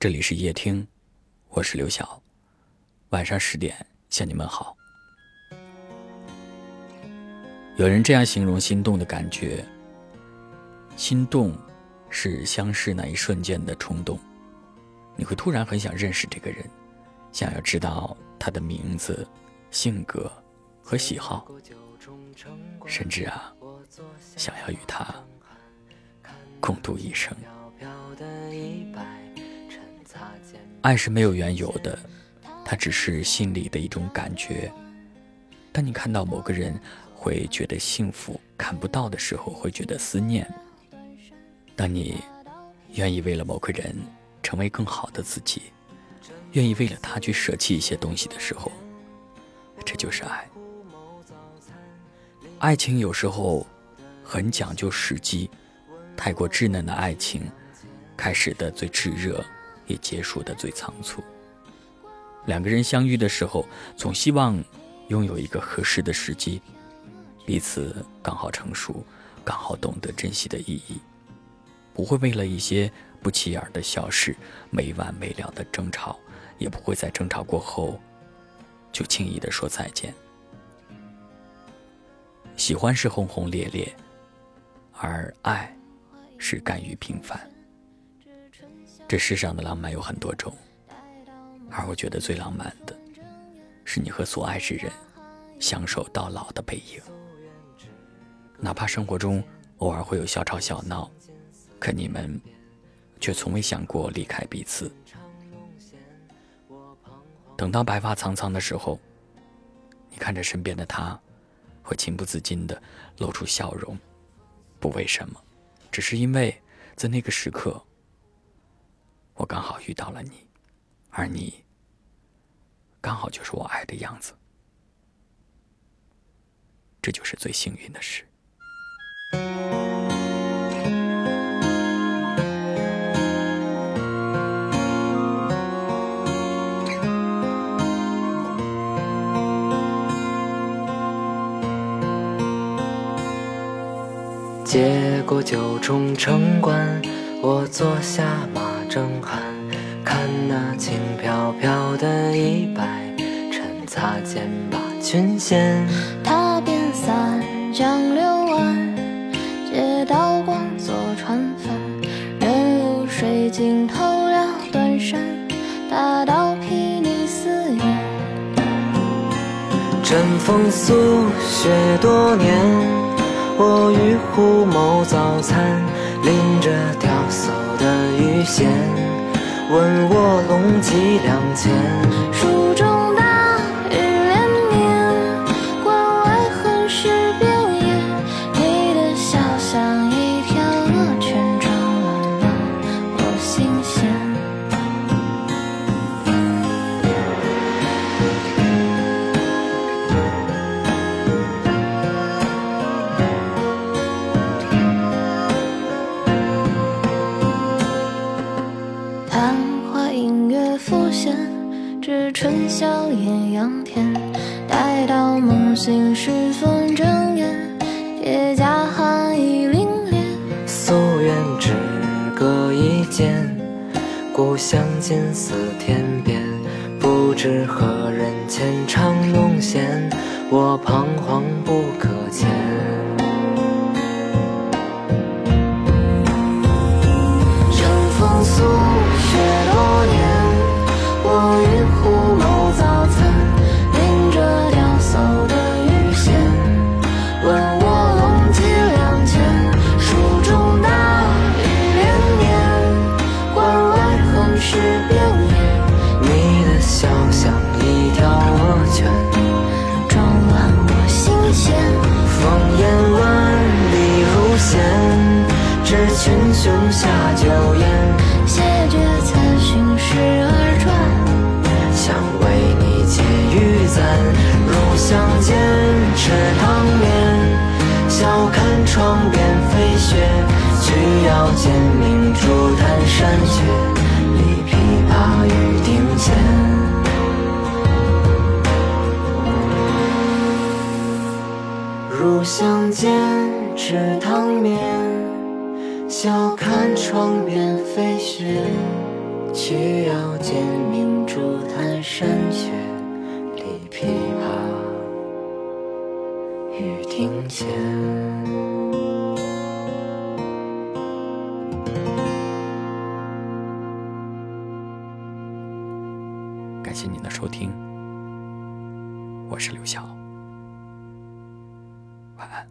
这里是夜听，我是刘晓。晚上十点向你们好。有人这样形容心动的感觉：心动是相识那一瞬间的冲动，你会突然很想认识这个人，想要知道他的名字、性格和喜好，甚至啊，想要与他共度一生。爱是没有缘由的，它只是心里的一种感觉。当你看到某个人，会觉得幸福；看不到的时候，会觉得思念。当你愿意为了某个人成为更好的自己，愿意为了他去舍弃一些东西的时候，这就是爱。爱情有时候很讲究时机，太过稚嫩的爱情，开始的最炙热。也结束的最仓促。两个人相遇的时候，总希望拥有一个合适的时机，彼此刚好成熟，刚好懂得珍惜的意义，不会为了一些不起眼的小事没完没了的争吵，也不会在争吵过后就轻易的说再见。喜欢是轰轰烈烈，而爱是甘于平凡。这世上的浪漫有很多种，而我觉得最浪漫的，是你和所爱之人相守到老的背影。哪怕生活中偶尔会有小吵小闹，可你们却从未想过离开彼此。等到白发苍苍的时候，你看着身边的他，会情不自禁地露出笑容，不为什么，只是因为在那个时刻。我刚好遇到了你，而你刚好就是我爱的样子，这就是最幸运的事。接过九重城关，我坐下马。正酣，看那轻飘飘的衣摆，趁擦肩把裙掀。踏遍三江六岸，借刀光做船帆。任露水浸透了断山，大道睥睨思远。枕风宿雪多年，我与虎谋早餐，拎着钓叟。的鱼线，问卧龙几两钱？宵艳阳天，待到梦醒时分睁眼，铁甲寒意凛冽。夙愿只隔一剑，故乡近似天边。不知何人浅唱弄弦，我彷徨不可前。是遍野，你的笑像一条恶犬，撞乱我心弦。烽烟万里如衔，掷群雄下酒宴。谢绝策勋十二转，想为你窃玉簪。入巷间吃汤面，笑看窗边飞雪。取腰间明珠弹山雀。入巷间吃汤面，笑看窗边飞雪。需要剑鸣竹炭山雪里琵琶雨庭前。感谢您的收听，我是刘晓，晚安。